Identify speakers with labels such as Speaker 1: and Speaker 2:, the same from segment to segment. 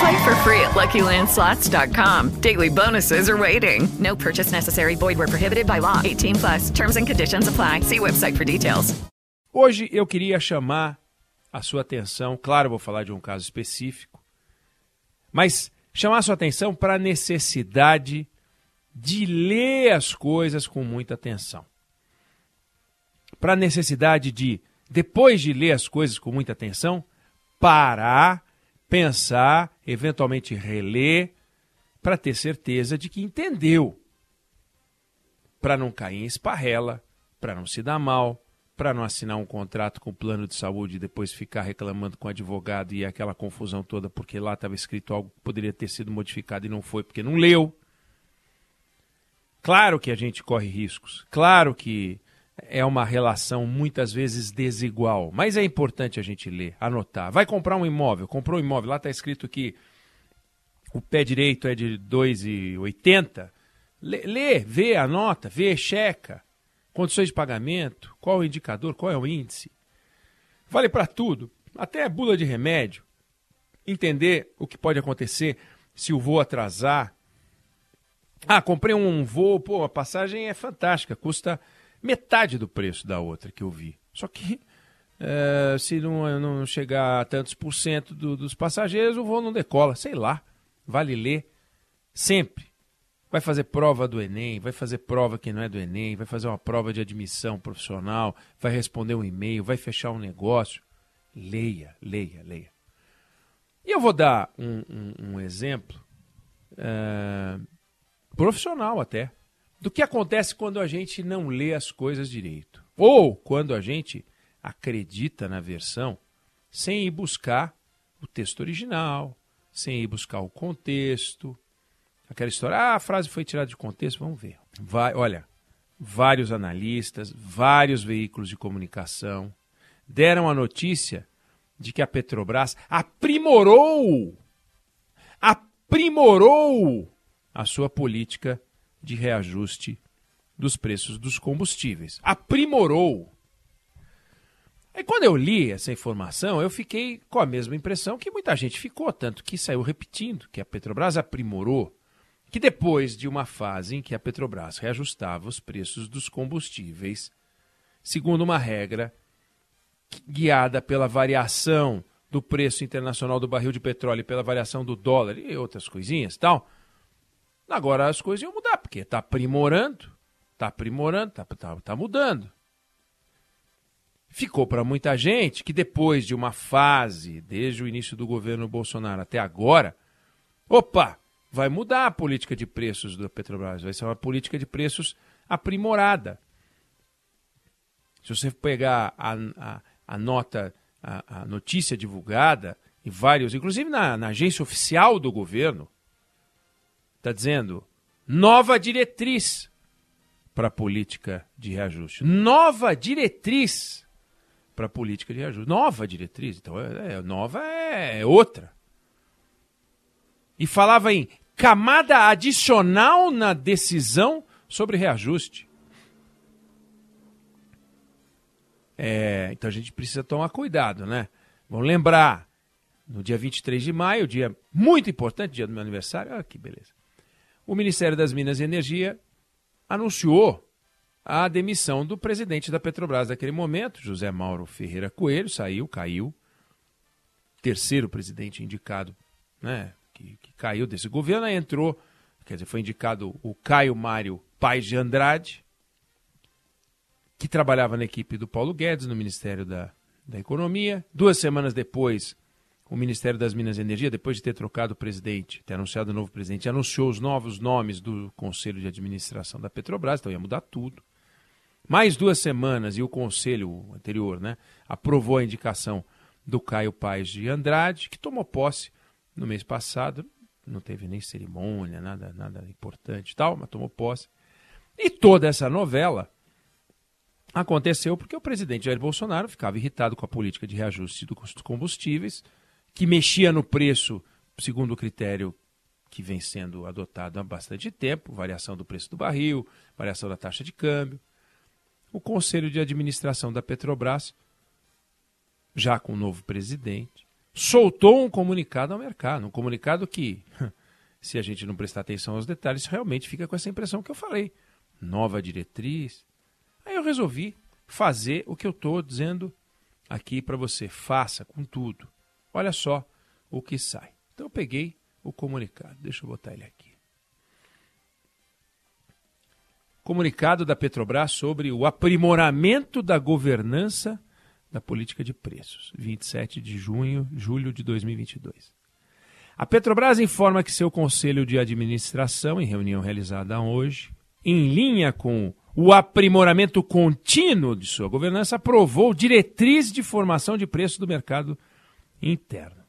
Speaker 1: Play for free at LuckyLandSlots.com. Daily bonuses are waiting. No purchase necessary. Void where prohibited by law. 18 plus. Terms and conditions apply. See website for details.
Speaker 2: Hoje eu queria chamar a sua atenção, claro, vou falar de um caso específico, mas chamar a sua atenção para a necessidade de ler as coisas com muita atenção. Para a necessidade de, depois de ler as coisas com muita atenção, parar, pensar, eventualmente reler, para ter certeza de que entendeu. Para não cair em esparrela, para não se dar mal, para não assinar um contrato com o plano de saúde e depois ficar reclamando com o advogado e aquela confusão toda porque lá estava escrito algo que poderia ter sido modificado e não foi porque não leu. Claro que a gente corre riscos, claro que é uma relação muitas vezes desigual, mas é importante a gente ler, anotar. Vai comprar um imóvel, comprou um imóvel, lá está escrito que o pé direito é de 2,80. Lê, lê, vê, anota, vê, checa. Condições de pagamento, qual o indicador, qual é o índice. Vale para tudo, até bula de remédio. Entender o que pode acontecer se o voo atrasar. Ah, comprei um voo, pô, a passagem é fantástica, custa metade do preço da outra que eu vi. Só que é, se não, não, chegar a tantos por cento do, dos passageiros, o voo não decola. Sei lá, vale ler sempre. Vai fazer prova do Enem, vai fazer prova que não é do Enem, vai fazer uma prova de admissão profissional, vai responder um e-mail, vai fechar um negócio. Leia, leia, leia. E eu vou dar um, um, um exemplo uh, profissional até do que acontece quando a gente não lê as coisas direito. Ou quando a gente acredita na versão sem ir buscar o texto original, sem ir buscar o contexto, Aquela história, ah, a frase foi tirada de contexto, vamos ver. Vai, olha, vários analistas, vários veículos de comunicação deram a notícia de que a Petrobras aprimorou, aprimorou a sua política de reajuste dos preços dos combustíveis. Aprimorou. Aí quando eu li essa informação, eu fiquei com a mesma impressão que muita gente ficou, tanto que saiu repetindo que a Petrobras aprimorou que depois de uma fase em que a Petrobras reajustava os preços dos combustíveis, segundo uma regra guiada pela variação do preço internacional do barril de petróleo, pela variação do dólar e outras coisinhas tal, agora as coisas iam mudar, porque está aprimorando, está aprimorando, está tá, tá mudando. Ficou para muita gente que depois de uma fase, desde o início do governo Bolsonaro até agora, opa, vai mudar a política de preços da Petrobras, vai ser uma política de preços aprimorada. Se você pegar a, a, a nota, a, a, notícia divulgada em vários, inclusive na, na agência oficial do governo, está dizendo nova diretriz para a política de reajuste. Nova diretriz para a política de reajuste. Nova diretriz. Então, é, é, nova é outra. E falava em camada adicional na decisão sobre reajuste. É, então a gente precisa tomar cuidado, né? Vamos lembrar, no dia 23 de maio, dia muito importante, dia do meu aniversário, ah, que beleza. O Ministério das Minas e Energia anunciou a demissão do presidente da Petrobras naquele momento, José Mauro Ferreira Coelho, saiu, caiu. Terceiro presidente indicado, né, que, que caiu desse governo, aí entrou, quer dizer, foi indicado o Caio Mário Pais de Andrade, que trabalhava na equipe do Paulo Guedes, no Ministério da, da Economia. Duas semanas depois, o Ministério das Minas e Energia, depois de ter trocado o presidente, ter anunciado o novo presidente, anunciou os novos nomes do Conselho de Administração da Petrobras, então ia mudar tudo. Mais duas semanas e o conselho anterior né, aprovou a indicação do Caio Paes de Andrade, que tomou posse no mês passado. Não teve nem cerimônia, nada, nada importante e tal, mas tomou posse. E toda essa novela aconteceu porque o presidente Jair Bolsonaro ficava irritado com a política de reajuste dos combustíveis, que mexia no preço segundo o critério que vem sendo adotado há bastante tempo, variação do preço do barril, variação da taxa de câmbio o Conselho de Administração da Petrobras, já com o novo presidente, soltou um comunicado ao mercado. Um comunicado que, se a gente não prestar atenção aos detalhes, realmente fica com essa impressão que eu falei. Nova diretriz. Aí eu resolvi fazer o que eu estou dizendo aqui para você. Faça com tudo. Olha só o que sai. Então eu peguei o comunicado. Deixa eu botar ele aqui. comunicado da Petrobras sobre o aprimoramento da governança da política de preços, 27 de junho, julho de 2022. A Petrobras informa que seu conselho de administração, em reunião realizada hoje, em linha com o aprimoramento contínuo de sua governança, aprovou diretriz de formação de preço do mercado interno.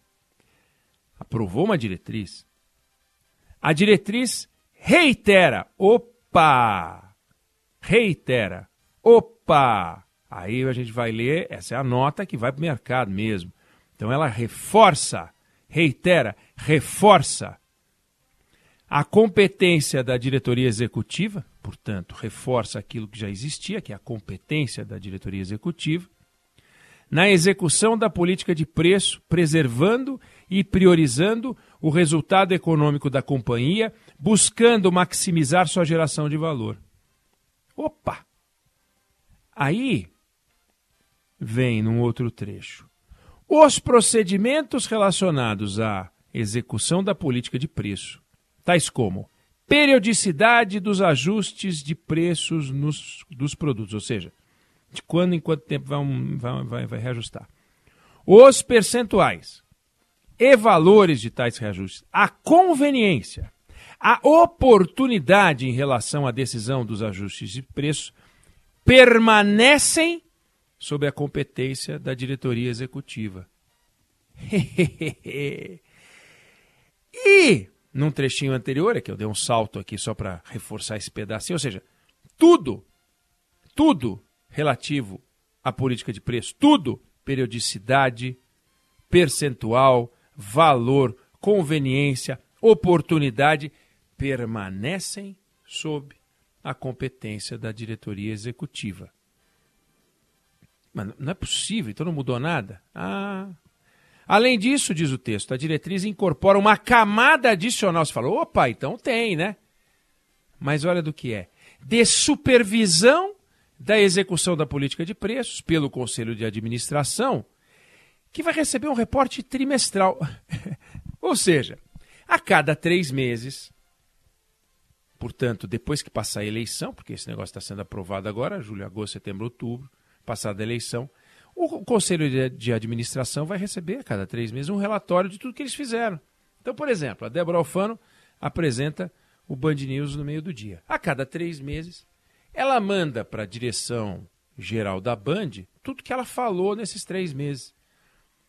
Speaker 2: Aprovou uma diretriz. A diretriz reitera: opa! reitera. Opa! Aí a gente vai ler, essa é a nota que vai para o mercado mesmo. Então ela reforça, reitera, reforça a competência da diretoria executiva, portanto, reforça aquilo que já existia, que é a competência da diretoria executiva, na execução da política de preço, preservando e priorizando o resultado econômico da companhia, buscando maximizar sua geração de valor. Opa! Aí vem num outro trecho. Os procedimentos relacionados à execução da política de preço, tais como periodicidade dos ajustes de preços nos, dos produtos, ou seja, de quando em quanto tempo vai, vai, vai, vai reajustar. Os percentuais e valores de tais reajustes, a conveniência a oportunidade em relação à decisão dos ajustes de preço permanecem sob a competência da diretoria executiva. e, num trechinho anterior, é que eu dei um salto aqui só para reforçar esse pedacinho, ou seja, tudo, tudo relativo à política de preço, tudo, periodicidade, percentual, valor, conveniência, oportunidade, permanecem sob a competência da diretoria executiva. Mas não é possível, então não mudou nada? Ah. Além disso, diz o texto, a diretriz incorpora uma camada adicional. Você falou, opa, então tem, né? Mas olha do que é: de supervisão da execução da política de preços pelo Conselho de Administração, que vai receber um reporte trimestral. Ou seja, a cada três meses, Portanto, depois que passar a eleição, porque esse negócio está sendo aprovado agora, julho, agosto, setembro, outubro, passada a eleição, o Conselho de Administração vai receber a cada três meses um relatório de tudo que eles fizeram. Então, por exemplo, a Débora Alfano apresenta o Band News no meio do dia. A cada três meses, ela manda para a direção geral da Band tudo que ela falou nesses três meses.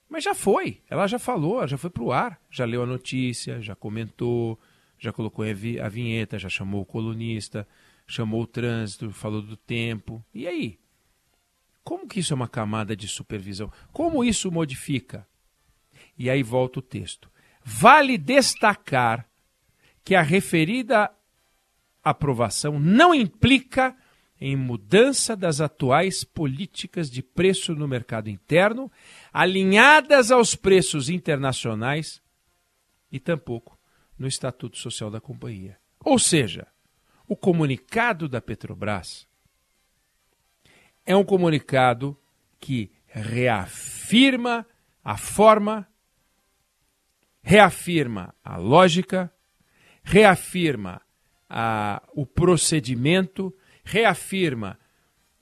Speaker 2: Mas já foi, ela já falou, já foi para o ar, já leu a notícia, já comentou, já colocou a vinheta, já chamou o colunista, chamou o trânsito, falou do tempo. E aí? Como que isso é uma camada de supervisão? Como isso modifica? E aí volta o texto. Vale destacar que a referida aprovação não implica em mudança das atuais políticas de preço no mercado interno, alinhadas aos preços internacionais e tampouco no Estatuto Social da Companhia. Ou seja, o comunicado da Petrobras é um comunicado que reafirma a forma, reafirma a lógica, reafirma a, o procedimento, reafirma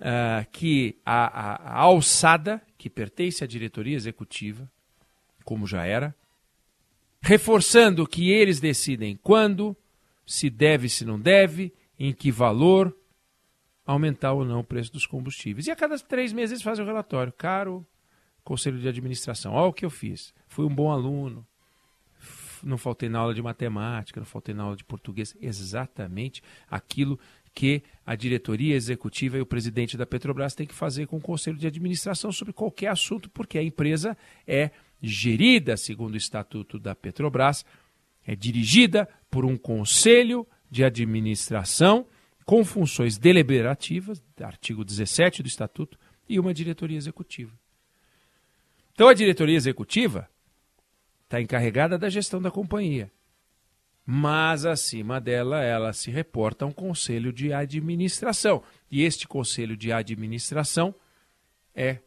Speaker 2: uh, que a, a, a alçada, que pertence à diretoria executiva, como já era, reforçando que eles decidem quando, se deve, se não deve, em que valor, aumentar ou não o preço dos combustíveis. E a cada três meses eles fazem o relatório. Caro conselho de administração, olha o que eu fiz. Fui um bom aluno, não faltei na aula de matemática, não faltei na aula de português. Exatamente aquilo que a diretoria executiva e o presidente da Petrobras têm que fazer com o conselho de administração sobre qualquer assunto, porque a empresa é gerida, segundo o estatuto da Petrobras, é dirigida por um conselho de administração com funções deliberativas, artigo 17 do estatuto, e uma diretoria executiva. Então a diretoria executiva está encarregada da gestão da companhia. Mas acima dela, ela se reporta a um conselho de administração. E este conselho de administração é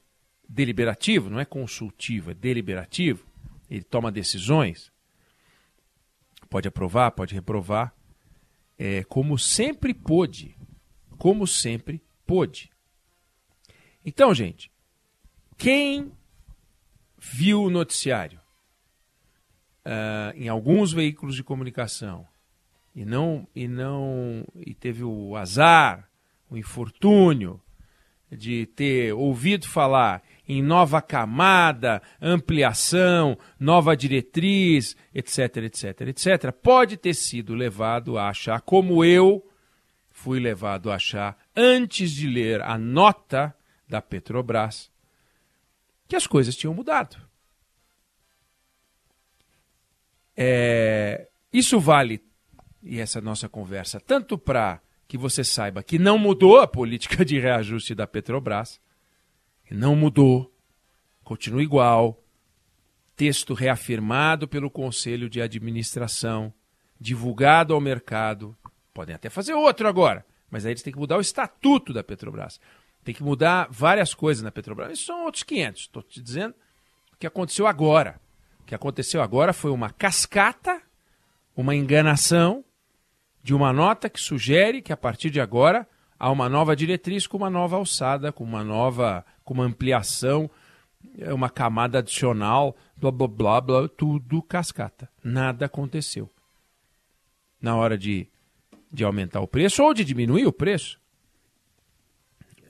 Speaker 2: deliberativo, não é consultivo, é deliberativo. Ele toma decisões, pode aprovar, pode reprovar, é, como sempre pôde. Como sempre pôde. Então, gente, quem viu o noticiário uh, em alguns veículos de comunicação e não e não e teve o azar, o infortúnio de ter ouvido falar em nova camada, ampliação, nova diretriz, etc, etc, etc, pode ter sido levado a achar, como eu fui levado a achar antes de ler a nota da Petrobras, que as coisas tinham mudado. É, isso vale, e essa nossa conversa, tanto para que você saiba que não mudou a política de reajuste da Petrobras, não mudou, continua igual, texto reafirmado pelo Conselho de Administração, divulgado ao mercado, podem até fazer outro agora, mas aí eles têm que mudar o estatuto da Petrobras. Tem que mudar várias coisas na Petrobras. Isso são outros 500. Estou te dizendo o que aconteceu agora. O que aconteceu agora foi uma cascata, uma enganação de uma nota que sugere que a partir de agora há uma nova diretriz com uma nova alçada, com uma nova, com uma ampliação, uma camada adicional, blá blá blá, blá tudo cascata. Nada aconteceu. Na hora de, de aumentar o preço ou de diminuir o preço,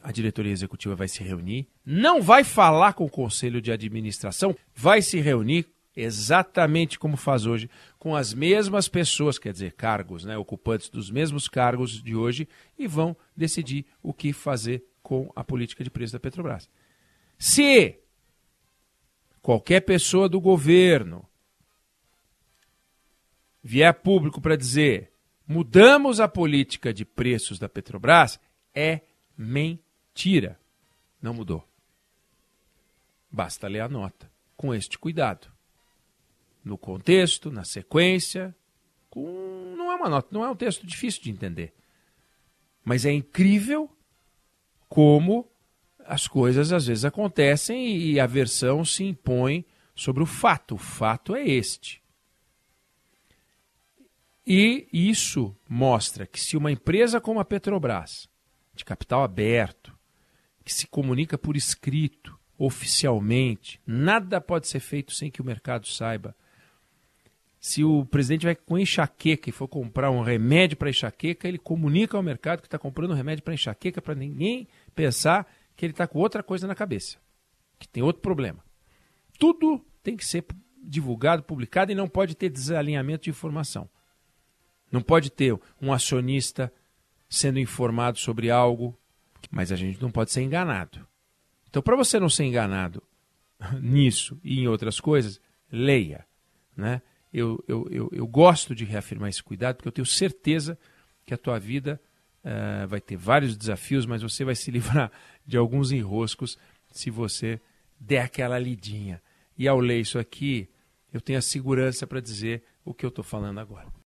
Speaker 2: a diretoria executiva vai se reunir, não vai falar com o conselho de administração, vai se reunir exatamente como faz hoje, com as mesmas pessoas, quer dizer, cargos, né, ocupantes dos mesmos cargos de hoje, e vão decidir o que fazer com a política de preço da Petrobras. Se qualquer pessoa do governo vier público para dizer mudamos a política de preços da Petrobras, é mentira. Não mudou. Basta ler a nota com este cuidado no contexto, na sequência. Com... Não é uma nota, não é um texto difícil de entender. Mas é incrível como as coisas às vezes acontecem e a versão se impõe sobre o fato. O fato é este. E isso mostra que se uma empresa como a Petrobras, de capital aberto, que se comunica por escrito, oficialmente, nada pode ser feito sem que o mercado saiba, se o presidente vai com enxaqueca e for comprar um remédio para enxaqueca, ele comunica ao mercado que está comprando um remédio para enxaqueca para ninguém pensar que ele está com outra coisa na cabeça, que tem outro problema. Tudo tem que ser divulgado, publicado e não pode ter desalinhamento de informação. Não pode ter um acionista sendo informado sobre algo, mas a gente não pode ser enganado. Então, para você não ser enganado nisso e em outras coisas, leia, né? Eu, eu, eu, eu, gosto de reafirmar esse cuidado, porque eu tenho certeza que a tua vida uh, vai ter vários desafios, mas você vai se livrar de alguns enroscos se você der aquela lidinha. E ao ler isso aqui, eu tenho a segurança para dizer o que eu estou falando agora.